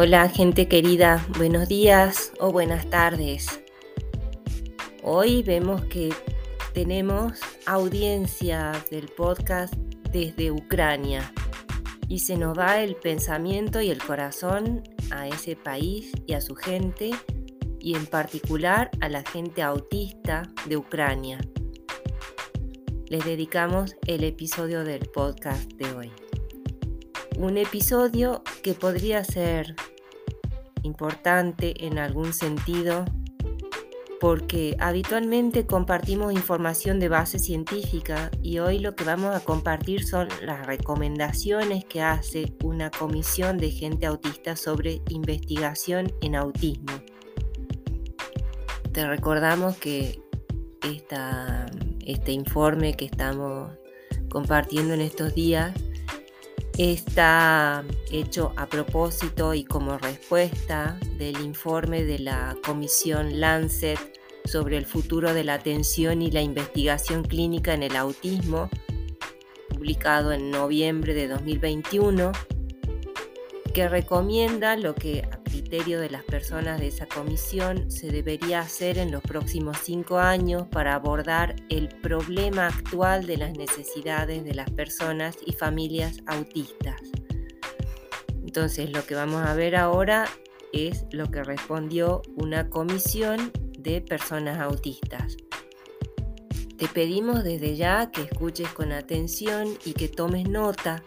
Hola gente querida, buenos días o buenas tardes. Hoy vemos que tenemos audiencia del podcast desde Ucrania y se nos va el pensamiento y el corazón a ese país y a su gente y en particular a la gente autista de Ucrania. Les dedicamos el episodio del podcast de hoy un episodio que podría ser importante en algún sentido porque habitualmente compartimos información de base científica y hoy lo que vamos a compartir son las recomendaciones que hace una comisión de gente autista sobre investigación en autismo. Te recordamos que este informe que estamos compartiendo en estos días Está hecho a propósito y como respuesta del informe de la Comisión Lancet sobre el futuro de la atención y la investigación clínica en el autismo, publicado en noviembre de 2021, que recomienda lo que criterio de las personas de esa comisión se debería hacer en los próximos cinco años para abordar el problema actual de las necesidades de las personas y familias autistas. Entonces lo que vamos a ver ahora es lo que respondió una comisión de personas autistas. Te pedimos desde ya que escuches con atención y que tomes nota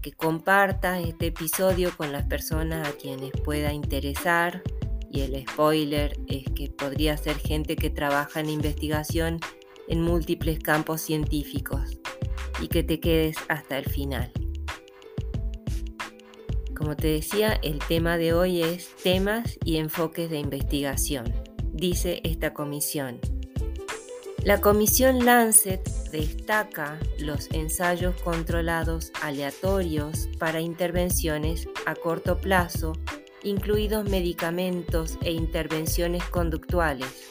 que compartas este episodio con las personas a quienes pueda interesar y el spoiler es que podría ser gente que trabaja en investigación en múltiples campos científicos y que te quedes hasta el final. Como te decía, el tema de hoy es temas y enfoques de investigación, dice esta comisión. La comisión Lancet destaca los ensayos controlados aleatorios para intervenciones a corto plazo, incluidos medicamentos e intervenciones conductuales,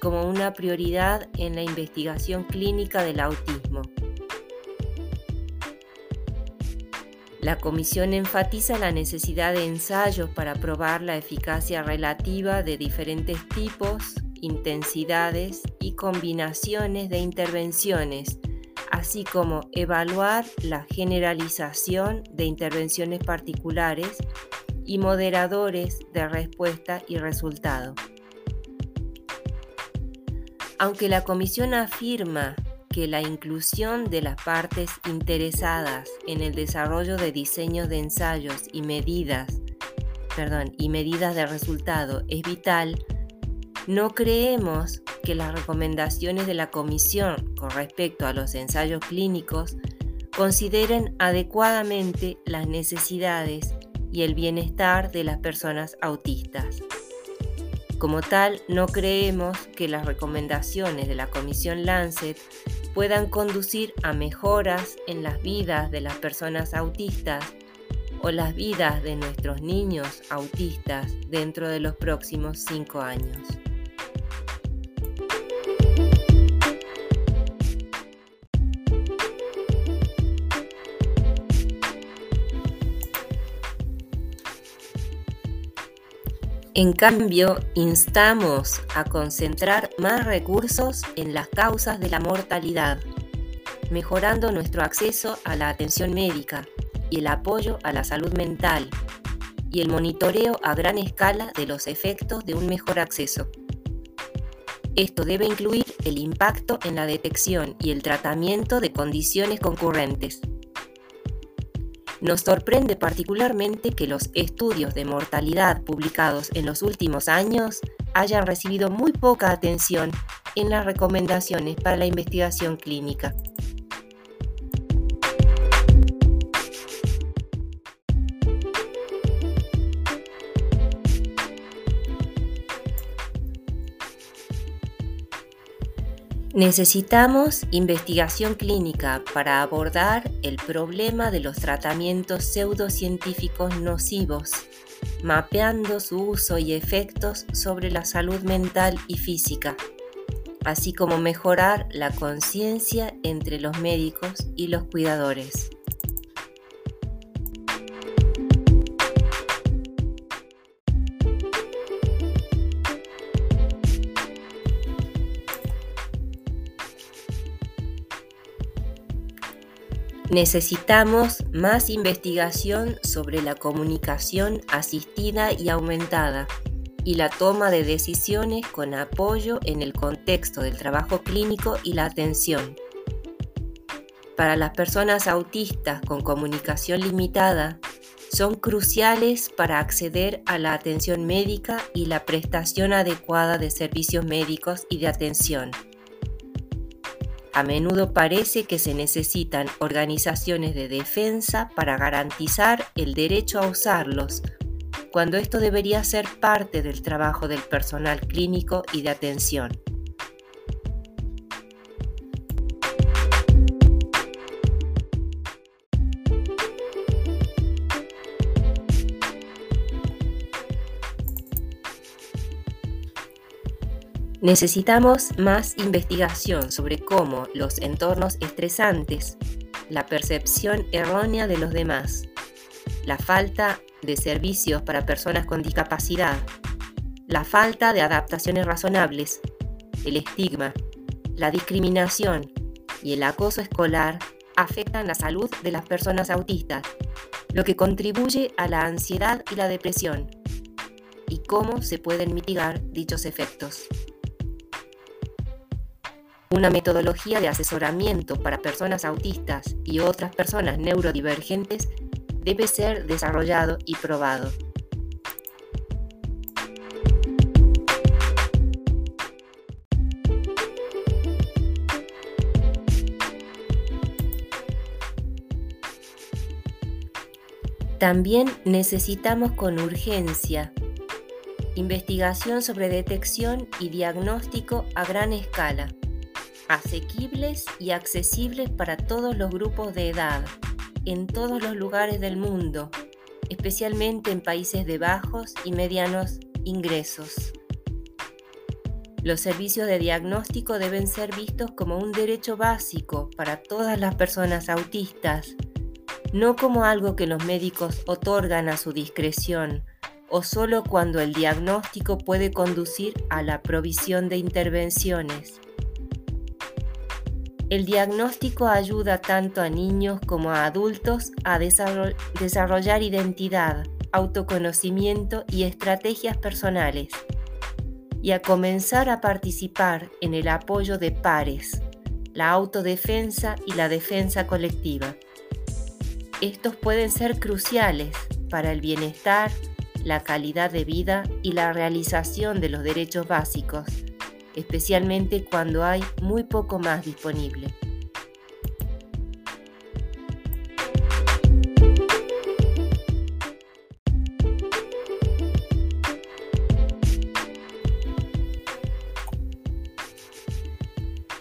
como una prioridad en la investigación clínica del autismo. La comisión enfatiza la necesidad de ensayos para probar la eficacia relativa de diferentes tipos intensidades y combinaciones de intervenciones, así como evaluar la generalización de intervenciones particulares y moderadores de respuesta y resultado. Aunque la Comisión afirma que la inclusión de las partes interesadas en el desarrollo de diseños de ensayos y medidas, perdón, y medidas de resultado es vital, no creemos que las recomendaciones de la Comisión con respecto a los ensayos clínicos consideren adecuadamente las necesidades y el bienestar de las personas autistas. Como tal, no creemos que las recomendaciones de la Comisión Lancet puedan conducir a mejoras en las vidas de las personas autistas o las vidas de nuestros niños autistas dentro de los próximos cinco años. En cambio, instamos a concentrar más recursos en las causas de la mortalidad, mejorando nuestro acceso a la atención médica y el apoyo a la salud mental y el monitoreo a gran escala de los efectos de un mejor acceso. Esto debe incluir el impacto en la detección y el tratamiento de condiciones concurrentes nos sorprende particularmente que los estudios de mortalidad publicados en los últimos años hayan recibido muy poca atención en las recomendaciones para la investigación clínica. Necesitamos investigación clínica para abordar el problema de los tratamientos pseudocientíficos nocivos, mapeando su uso y efectos sobre la salud mental y física, así como mejorar la conciencia entre los médicos y los cuidadores. Necesitamos más investigación sobre la comunicación asistida y aumentada y la toma de decisiones con apoyo en el contexto del trabajo clínico y la atención. Para las personas autistas con comunicación limitada, son cruciales para acceder a la atención médica y la prestación adecuada de servicios médicos y de atención. A menudo parece que se necesitan organizaciones de defensa para garantizar el derecho a usarlos, cuando esto debería ser parte del trabajo del personal clínico y de atención. Necesitamos más investigación sobre cómo los entornos estresantes, la percepción errónea de los demás, la falta de servicios para personas con discapacidad, la falta de adaptaciones razonables, el estigma, la discriminación y el acoso escolar afectan la salud de las personas autistas, lo que contribuye a la ansiedad y la depresión, y cómo se pueden mitigar dichos efectos. Una metodología de asesoramiento para personas autistas y otras personas neurodivergentes debe ser desarrollado y probado. También necesitamos con urgencia investigación sobre detección y diagnóstico a gran escala asequibles y accesibles para todos los grupos de edad, en todos los lugares del mundo, especialmente en países de bajos y medianos ingresos. Los servicios de diagnóstico deben ser vistos como un derecho básico para todas las personas autistas, no como algo que los médicos otorgan a su discreción o solo cuando el diagnóstico puede conducir a la provisión de intervenciones. El diagnóstico ayuda tanto a niños como a adultos a desarrollar identidad, autoconocimiento y estrategias personales, y a comenzar a participar en el apoyo de pares, la autodefensa y la defensa colectiva. Estos pueden ser cruciales para el bienestar, la calidad de vida y la realización de los derechos básicos especialmente cuando hay muy poco más disponible.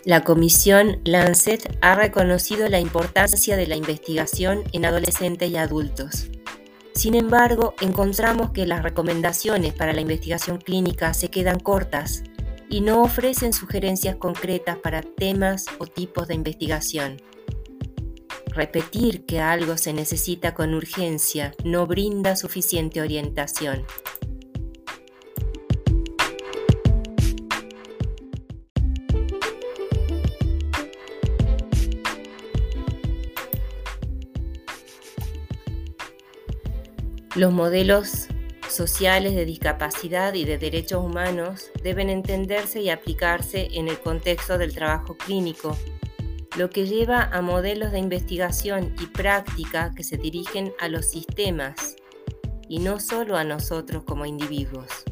La Comisión Lancet ha reconocido la importancia de la investigación en adolescentes y adultos. Sin embargo, encontramos que las recomendaciones para la investigación clínica se quedan cortas y no ofrecen sugerencias concretas para temas o tipos de investigación. Repetir que algo se necesita con urgencia no brinda suficiente orientación. Los modelos sociales de discapacidad y de derechos humanos deben entenderse y aplicarse en el contexto del trabajo clínico, lo que lleva a modelos de investigación y práctica que se dirigen a los sistemas y no solo a nosotros como individuos.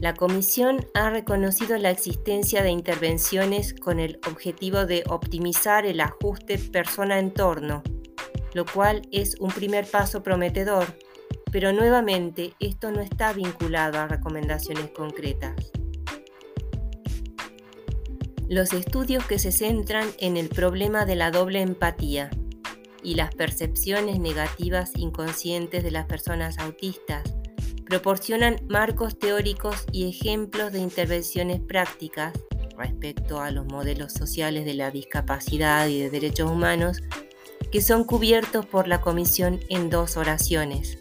La Comisión ha reconocido la existencia de intervenciones con el objetivo de optimizar el ajuste persona-entorno, lo cual es un primer paso prometedor pero nuevamente esto no está vinculado a recomendaciones concretas. Los estudios que se centran en el problema de la doble empatía y las percepciones negativas inconscientes de las personas autistas proporcionan marcos teóricos y ejemplos de intervenciones prácticas respecto a los modelos sociales de la discapacidad y de derechos humanos que son cubiertos por la Comisión en dos oraciones.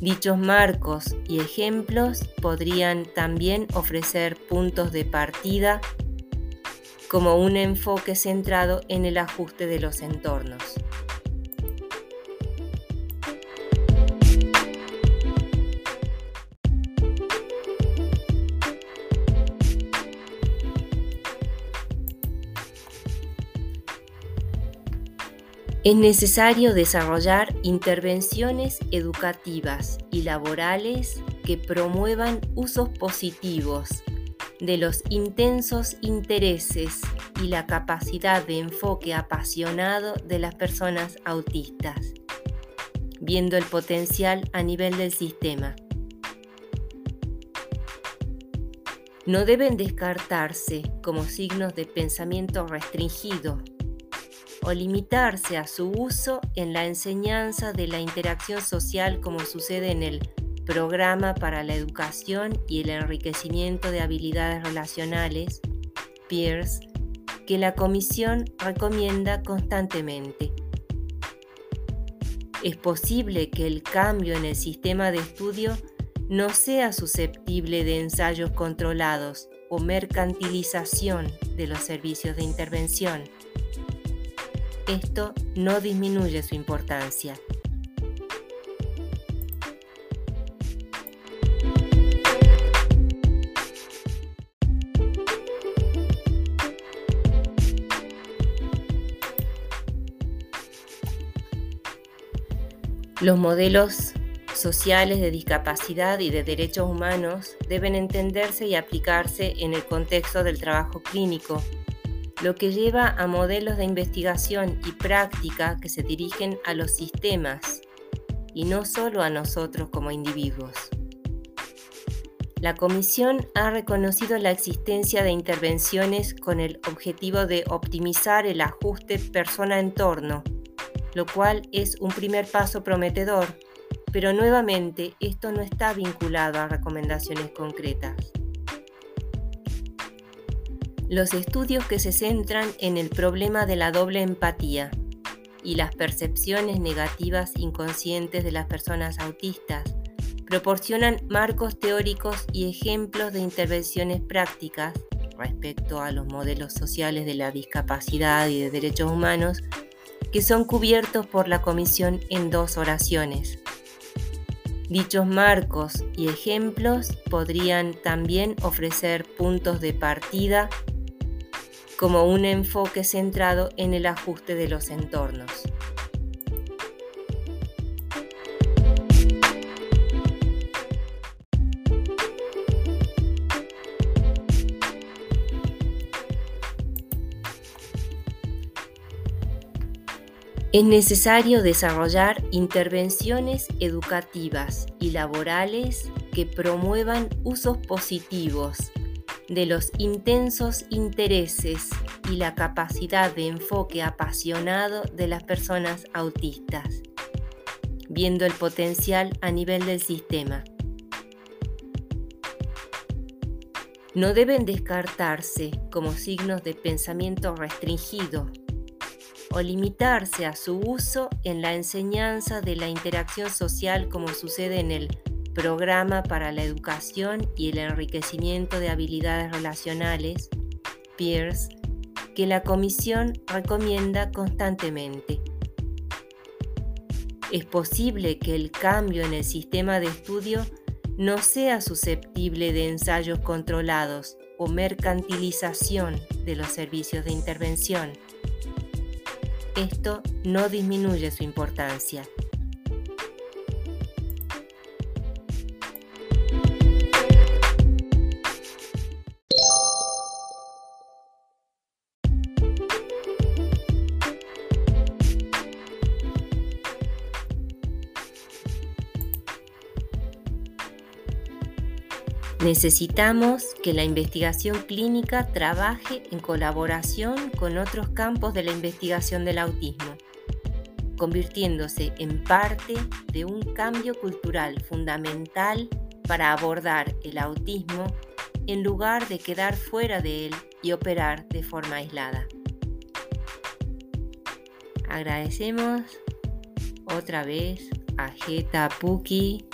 Dichos marcos y ejemplos podrían también ofrecer puntos de partida como un enfoque centrado en el ajuste de los entornos. Es necesario desarrollar intervenciones educativas y laborales que promuevan usos positivos de los intensos intereses y la capacidad de enfoque apasionado de las personas autistas, viendo el potencial a nivel del sistema. No deben descartarse como signos de pensamiento restringido o limitarse a su uso en la enseñanza de la interacción social como sucede en el Programa para la Educación y el Enriquecimiento de Habilidades Relacionales, PEERS, que la Comisión recomienda constantemente. Es posible que el cambio en el sistema de estudio no sea susceptible de ensayos controlados o mercantilización de los servicios de intervención esto no disminuye su importancia. Los modelos sociales de discapacidad y de derechos humanos deben entenderse y aplicarse en el contexto del trabajo clínico lo que lleva a modelos de investigación y práctica que se dirigen a los sistemas y no solo a nosotros como individuos. La Comisión ha reconocido la existencia de intervenciones con el objetivo de optimizar el ajuste persona-entorno, lo cual es un primer paso prometedor, pero nuevamente esto no está vinculado a recomendaciones concretas. Los estudios que se centran en el problema de la doble empatía y las percepciones negativas inconscientes de las personas autistas proporcionan marcos teóricos y ejemplos de intervenciones prácticas respecto a los modelos sociales de la discapacidad y de derechos humanos que son cubiertos por la Comisión en dos oraciones. Dichos marcos y ejemplos podrían también ofrecer puntos de partida como un enfoque centrado en el ajuste de los entornos. Es necesario desarrollar intervenciones educativas y laborales que promuevan usos positivos de los intensos intereses y la capacidad de enfoque apasionado de las personas autistas, viendo el potencial a nivel del sistema. No deben descartarse como signos de pensamiento restringido o limitarse a su uso en la enseñanza de la interacción social como sucede en el Programa para la Educación y el Enriquecimiento de Habilidades Relacionales, PEERS, que la Comisión recomienda constantemente. Es posible que el cambio en el sistema de estudio no sea susceptible de ensayos controlados o mercantilización de los servicios de intervención. Esto no disminuye su importancia. Necesitamos que la investigación clínica trabaje en colaboración con otros campos de la investigación del autismo, convirtiéndose en parte de un cambio cultural fundamental para abordar el autismo en lugar de quedar fuera de él y operar de forma aislada. Agradecemos otra vez a Geta Puki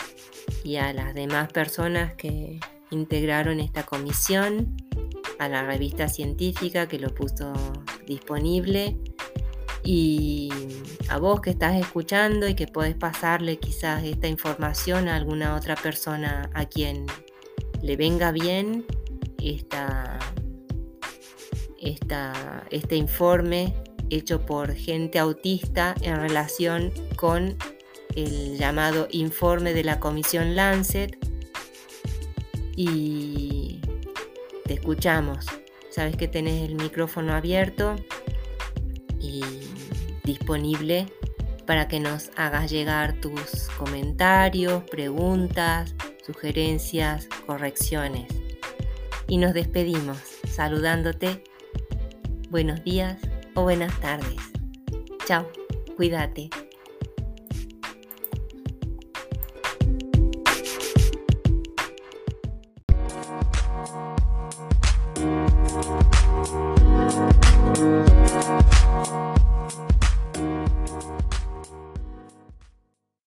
y a las demás personas que integraron esta comisión a la revista científica que lo puso disponible. Y a vos que estás escuchando y que podés pasarle quizás esta información a alguna otra persona a quien le venga bien esta, este informe hecho por gente autista en relación con el llamado informe de la Comisión Lancet y te escuchamos. Sabes que tenés el micrófono abierto y disponible para que nos hagas llegar tus comentarios, preguntas, sugerencias, correcciones. Y nos despedimos saludándote. Buenos días o buenas tardes. Chao, cuídate.